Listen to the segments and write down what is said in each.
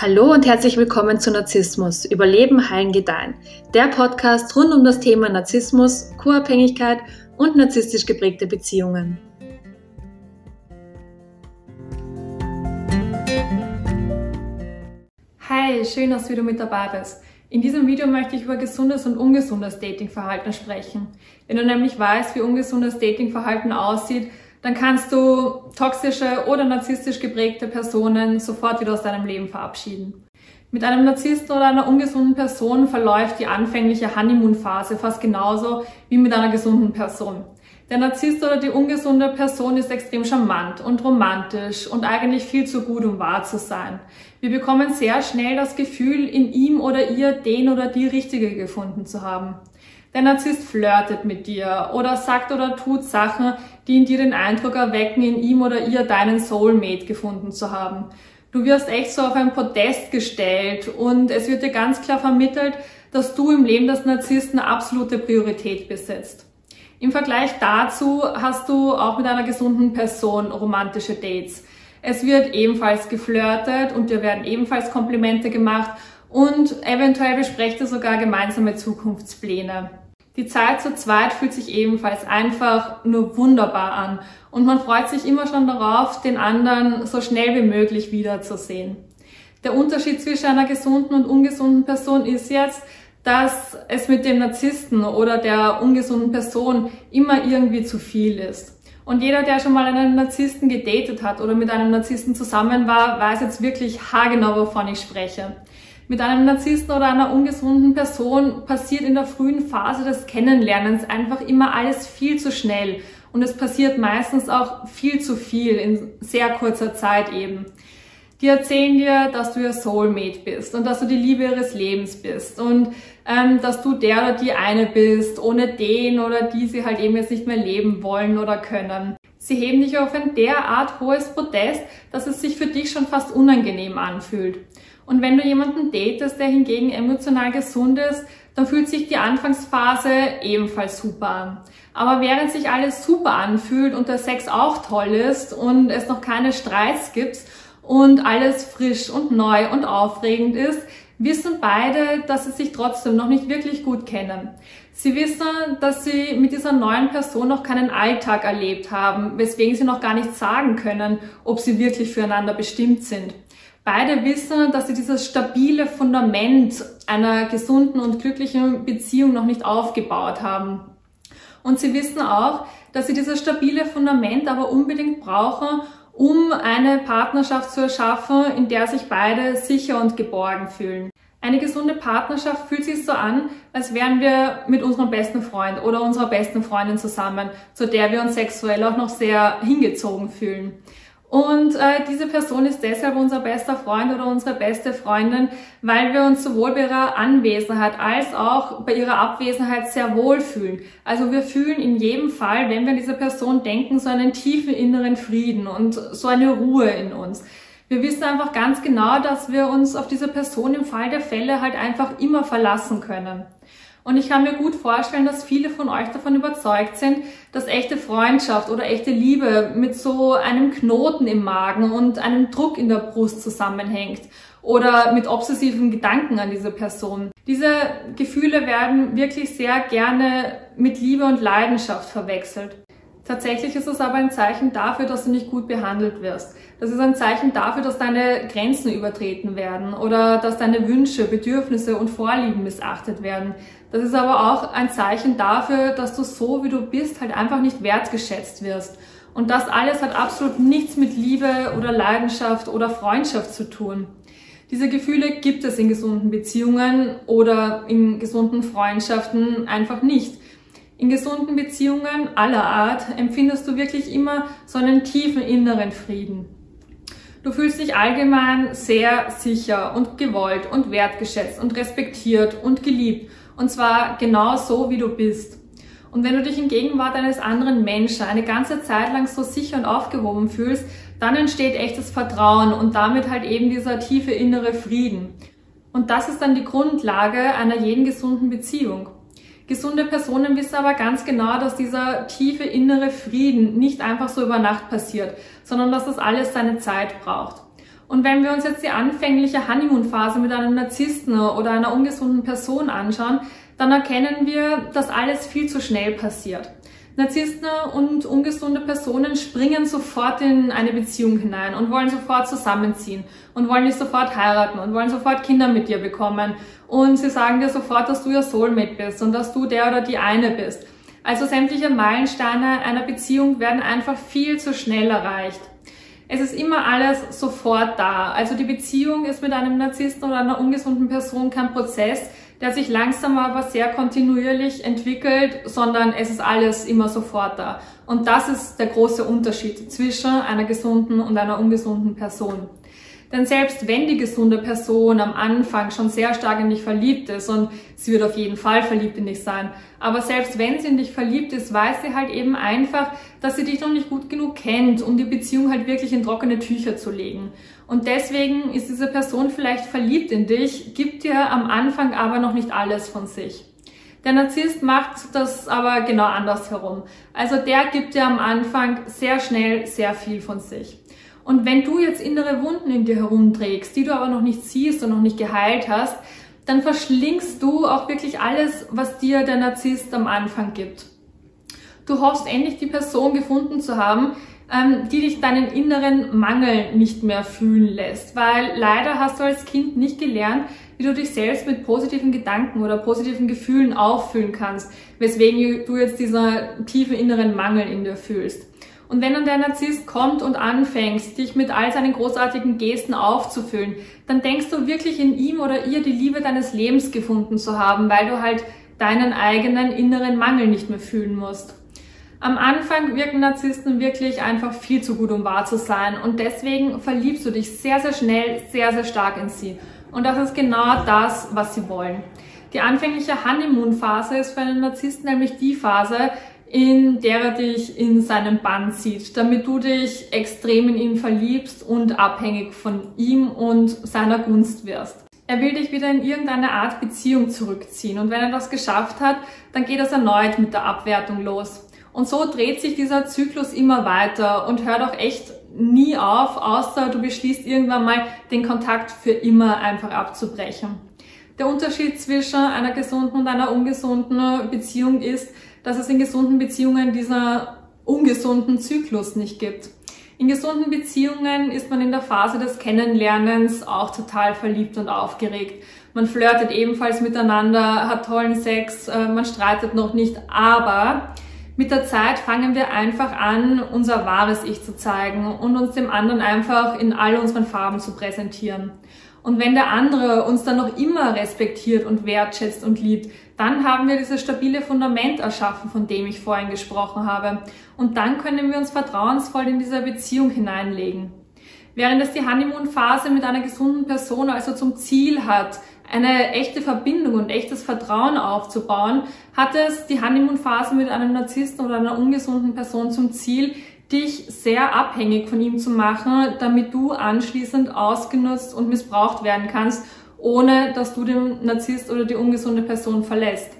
Hallo und herzlich willkommen zu Narzissmus, Überleben, Heilen, Gedeihen. Der Podcast rund um das Thema Narzissmus, Co-Abhängigkeit und narzisstisch geprägte Beziehungen. Hi, schön, dass du wieder mit dabei bist. In diesem Video möchte ich über gesundes und ungesundes Datingverhalten sprechen. Wenn du nämlich weißt, wie ungesundes Datingverhalten aussieht, dann kannst du toxische oder narzisstisch geprägte Personen sofort wieder aus deinem Leben verabschieden. Mit einem Narzissten oder einer ungesunden Person verläuft die anfängliche Honeymoon-Phase fast genauso wie mit einer gesunden Person. Der Narzisst oder die ungesunde Person ist extrem charmant und romantisch und eigentlich viel zu gut, um wahr zu sein. Wir bekommen sehr schnell das Gefühl, in ihm oder ihr den oder die Richtige gefunden zu haben. Der Narzisst flirtet mit dir oder sagt oder tut Sachen, die in dir den Eindruck erwecken, in ihm oder ihr deinen Soulmate gefunden zu haben. Du wirst echt so auf ein Podest gestellt und es wird dir ganz klar vermittelt, dass du im Leben des Narzissten absolute Priorität besitzt. Im Vergleich dazu hast du auch mit einer gesunden Person romantische Dates. Es wird ebenfalls geflirtet und dir werden ebenfalls Komplimente gemacht und eventuell besprecht ihr sogar gemeinsame Zukunftspläne. Die Zeit zu zweit fühlt sich ebenfalls einfach nur wunderbar an und man freut sich immer schon darauf, den anderen so schnell wie möglich wiederzusehen. Der Unterschied zwischen einer gesunden und ungesunden Person ist jetzt, dass es mit dem Narzissten oder der ungesunden Person immer irgendwie zu viel ist. Und jeder, der schon mal einen Narzissten gedatet hat oder mit einem Narzissten zusammen war, weiß jetzt wirklich haargenau, wovon ich spreche. Mit einem Narzissten oder einer ungesunden Person passiert in der frühen Phase des Kennenlernens einfach immer alles viel zu schnell. Und es passiert meistens auch viel zu viel in sehr kurzer Zeit eben. Die erzählen dir, dass du ihr Soulmate bist und dass du die Liebe ihres Lebens bist und ähm, dass du der oder die eine bist, ohne den oder die sie halt eben jetzt nicht mehr leben wollen oder können. Sie heben dich auf ein derart hohes Protest, dass es sich für dich schon fast unangenehm anfühlt. Und wenn du jemanden datest, der hingegen emotional gesund ist, dann fühlt sich die Anfangsphase ebenfalls super an. Aber während sich alles super anfühlt und der Sex auch toll ist und es noch keine Streits gibt und alles frisch und neu und aufregend ist, wissen beide, dass sie sich trotzdem noch nicht wirklich gut kennen. Sie wissen, dass sie mit dieser neuen Person noch keinen Alltag erlebt haben, weswegen sie noch gar nicht sagen können, ob sie wirklich füreinander bestimmt sind. Beide wissen, dass sie dieses stabile Fundament einer gesunden und glücklichen Beziehung noch nicht aufgebaut haben. Und sie wissen auch, dass sie dieses stabile Fundament aber unbedingt brauchen, um eine Partnerschaft zu erschaffen, in der sich beide sicher und geborgen fühlen. Eine gesunde Partnerschaft fühlt sich so an, als wären wir mit unserem besten Freund oder unserer besten Freundin zusammen, zu der wir uns sexuell auch noch sehr hingezogen fühlen. Und äh, diese Person ist deshalb unser bester Freund oder unsere beste Freundin, weil wir uns sowohl bei ihrer Anwesenheit als auch bei ihrer Abwesenheit sehr wohl fühlen. Also wir fühlen in jedem Fall, wenn wir an diese Person denken, so einen tiefen inneren Frieden und so eine Ruhe in uns. Wir wissen einfach ganz genau, dass wir uns auf diese Person im Fall der Fälle halt einfach immer verlassen können. Und ich kann mir gut vorstellen, dass viele von euch davon überzeugt sind, dass echte Freundschaft oder echte Liebe mit so einem Knoten im Magen und einem Druck in der Brust zusammenhängt oder mit obsessiven Gedanken an diese Person. Diese Gefühle werden wirklich sehr gerne mit Liebe und Leidenschaft verwechselt. Tatsächlich ist es aber ein Zeichen dafür, dass du nicht gut behandelt wirst. Das ist ein Zeichen dafür, dass deine Grenzen übertreten werden oder dass deine Wünsche, Bedürfnisse und Vorlieben missachtet werden. Das ist aber auch ein Zeichen dafür, dass du so, wie du bist, halt einfach nicht wertgeschätzt wirst. Und das alles hat absolut nichts mit Liebe oder Leidenschaft oder Freundschaft zu tun. Diese Gefühle gibt es in gesunden Beziehungen oder in gesunden Freundschaften einfach nicht. In gesunden Beziehungen aller Art empfindest du wirklich immer so einen tiefen inneren Frieden. Du fühlst dich allgemein sehr sicher und gewollt und wertgeschätzt und respektiert und geliebt. Und zwar genau so, wie du bist. Und wenn du dich in Gegenwart eines anderen Menschen eine ganze Zeit lang so sicher und aufgehoben fühlst, dann entsteht echtes Vertrauen und damit halt eben dieser tiefe innere Frieden. Und das ist dann die Grundlage einer jeden gesunden Beziehung. Gesunde Personen wissen aber ganz genau, dass dieser tiefe innere Frieden nicht einfach so über Nacht passiert, sondern dass das alles seine Zeit braucht. Und wenn wir uns jetzt die anfängliche Honeymoon-Phase mit einem Narzissten oder einer ungesunden Person anschauen, dann erkennen wir, dass alles viel zu schnell passiert. Narzissten und ungesunde Personen springen sofort in eine Beziehung hinein und wollen sofort zusammenziehen und wollen dich sofort heiraten und wollen sofort Kinder mit dir bekommen. Und sie sagen dir sofort, dass du ihr Soulmate bist und dass du der oder die eine bist. Also sämtliche Meilensteine einer Beziehung werden einfach viel zu schnell erreicht. Es ist immer alles sofort da. Also die Beziehung ist mit einem Narzissten oder einer ungesunden Person kein Prozess, der sich langsam aber sehr kontinuierlich entwickelt, sondern es ist alles immer sofort da. Und das ist der große Unterschied zwischen einer gesunden und einer ungesunden Person. Denn selbst wenn die gesunde Person am Anfang schon sehr stark in dich verliebt ist und sie wird auf jeden Fall verliebt in dich sein, aber selbst wenn sie in dich verliebt ist, weiß sie halt eben einfach, dass sie dich noch nicht gut genug kennt, um die Beziehung halt wirklich in trockene Tücher zu legen. Und deswegen ist diese Person vielleicht verliebt in dich, gibt dir am Anfang aber noch nicht alles von sich. Der Narzisst macht das aber genau andersherum. Also der gibt dir am Anfang sehr schnell sehr viel von sich. Und wenn du jetzt innere Wunden in dir herumträgst, die du aber noch nicht siehst und noch nicht geheilt hast, dann verschlingst du auch wirklich alles, was dir der Narzisst am Anfang gibt. Du hoffst endlich die Person gefunden zu haben, ähm, die dich deinen inneren Mangel nicht mehr fühlen lässt. Weil leider hast du als Kind nicht gelernt, wie du dich selbst mit positiven Gedanken oder positiven Gefühlen auffüllen kannst, weswegen du jetzt dieser tiefe inneren Mangel in dir fühlst. Und wenn dann der Narzisst kommt und anfängst, dich mit all seinen großartigen Gesten aufzufüllen, dann denkst du wirklich in ihm oder ihr die Liebe deines Lebens gefunden zu haben, weil du halt deinen eigenen inneren Mangel nicht mehr fühlen musst. Am Anfang wirken Narzissten wirklich einfach viel zu gut, um wahr zu sein und deswegen verliebst du dich sehr, sehr schnell, sehr, sehr stark in sie. Und das ist genau das, was sie wollen. Die anfängliche Honeymoon-Phase ist für einen Narzissten nämlich die Phase, in der er dich in seinem Bann zieht, damit du dich extrem in ihn verliebst und abhängig von ihm und seiner Gunst wirst. Er will dich wieder in irgendeine Art Beziehung zurückziehen und wenn er das geschafft hat, dann geht es erneut mit der Abwertung los. Und so dreht sich dieser Zyklus immer weiter und hört auch echt nie auf, außer du beschließt irgendwann mal den Kontakt für immer einfach abzubrechen. Der Unterschied zwischen einer gesunden und einer ungesunden Beziehung ist, dass es in gesunden Beziehungen dieser ungesunden Zyklus nicht gibt. In gesunden Beziehungen ist man in der Phase des Kennenlernens auch total verliebt und aufgeregt. Man flirtet ebenfalls miteinander, hat tollen Sex, äh, man streitet noch nicht, aber mit der Zeit fangen wir einfach an, unser wahres Ich zu zeigen und uns dem anderen einfach in all unseren Farben zu präsentieren. Und wenn der andere uns dann noch immer respektiert und wertschätzt und liebt, dann haben wir dieses stabile Fundament erschaffen, von dem ich vorhin gesprochen habe. Und dann können wir uns vertrauensvoll in diese Beziehung hineinlegen. Während es die Honeymoon-Phase mit einer gesunden Person also zum Ziel hat, eine echte Verbindung und echtes Vertrauen aufzubauen, hat es die Honeymoon-Phase mit einem Narzissten oder einer ungesunden Person zum Ziel, dich sehr abhängig von ihm zu machen, damit du anschließend ausgenutzt und missbraucht werden kannst, ohne dass du den Narzisst oder die ungesunde Person verlässt.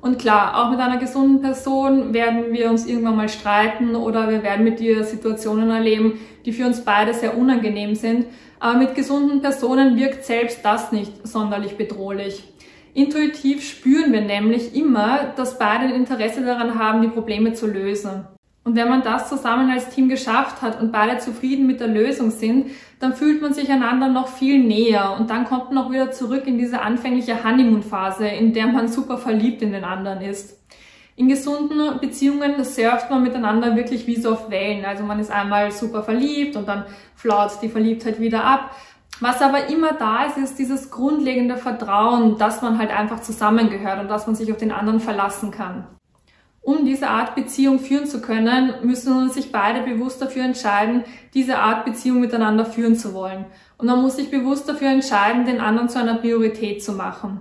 Und klar, auch mit einer gesunden Person werden wir uns irgendwann mal streiten oder wir werden mit dir Situationen erleben, die für uns beide sehr unangenehm sind. Aber mit gesunden Personen wirkt selbst das nicht sonderlich bedrohlich. Intuitiv spüren wir nämlich immer, dass beide ein Interesse daran haben, die Probleme zu lösen. Und wenn man das zusammen als Team geschafft hat und beide zufrieden mit der Lösung sind, dann fühlt man sich einander noch viel näher und dann kommt man auch wieder zurück in diese anfängliche Honeymoon-Phase, in der man super verliebt in den anderen ist. In gesunden Beziehungen surft man miteinander wirklich wie so auf Wellen. Also man ist einmal super verliebt und dann flaut die Verliebtheit wieder ab. Was aber immer da ist, ist dieses grundlegende Vertrauen, dass man halt einfach zusammengehört und dass man sich auf den anderen verlassen kann. Um diese Art Beziehung führen zu können, müssen sich beide bewusst dafür entscheiden, diese Art Beziehung miteinander führen zu wollen. Und man muss sich bewusst dafür entscheiden, den anderen zu einer Priorität zu machen.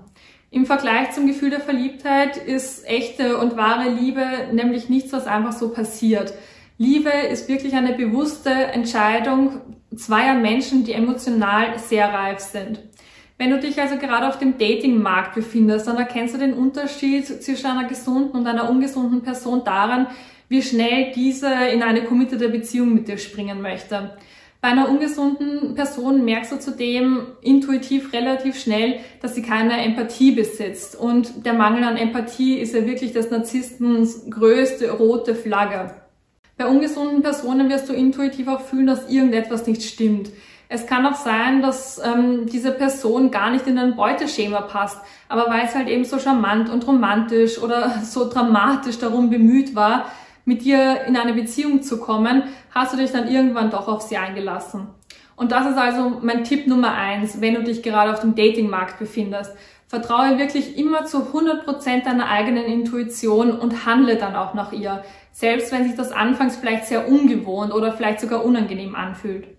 Im Vergleich zum Gefühl der Verliebtheit ist echte und wahre Liebe nämlich nichts, was einfach so passiert. Liebe ist wirklich eine bewusste Entscheidung zweier Menschen, die emotional sehr reif sind. Wenn du dich also gerade auf dem Datingmarkt befindest, dann erkennst du den Unterschied zwischen einer gesunden und einer ungesunden Person daran, wie schnell diese in eine committede Beziehung mit dir springen möchte. Bei einer ungesunden Person merkst du zudem intuitiv relativ schnell, dass sie keine Empathie besitzt. Und der Mangel an Empathie ist ja wirklich des Narzisstens größte rote Flagge. Bei ungesunden Personen wirst du intuitiv auch fühlen, dass irgendetwas nicht stimmt. Es kann auch sein, dass ähm, diese Person gar nicht in ein Beuteschema passt, aber weil es halt eben so charmant und romantisch oder so dramatisch darum bemüht war, mit dir in eine Beziehung zu kommen, hast du dich dann irgendwann doch auf sie eingelassen. Und das ist also mein Tipp Nummer eins, wenn du dich gerade auf dem Datingmarkt befindest. Vertraue wirklich immer zu 100% deiner eigenen Intuition und handle dann auch nach ihr, selbst wenn sich das anfangs vielleicht sehr ungewohnt oder vielleicht sogar unangenehm anfühlt.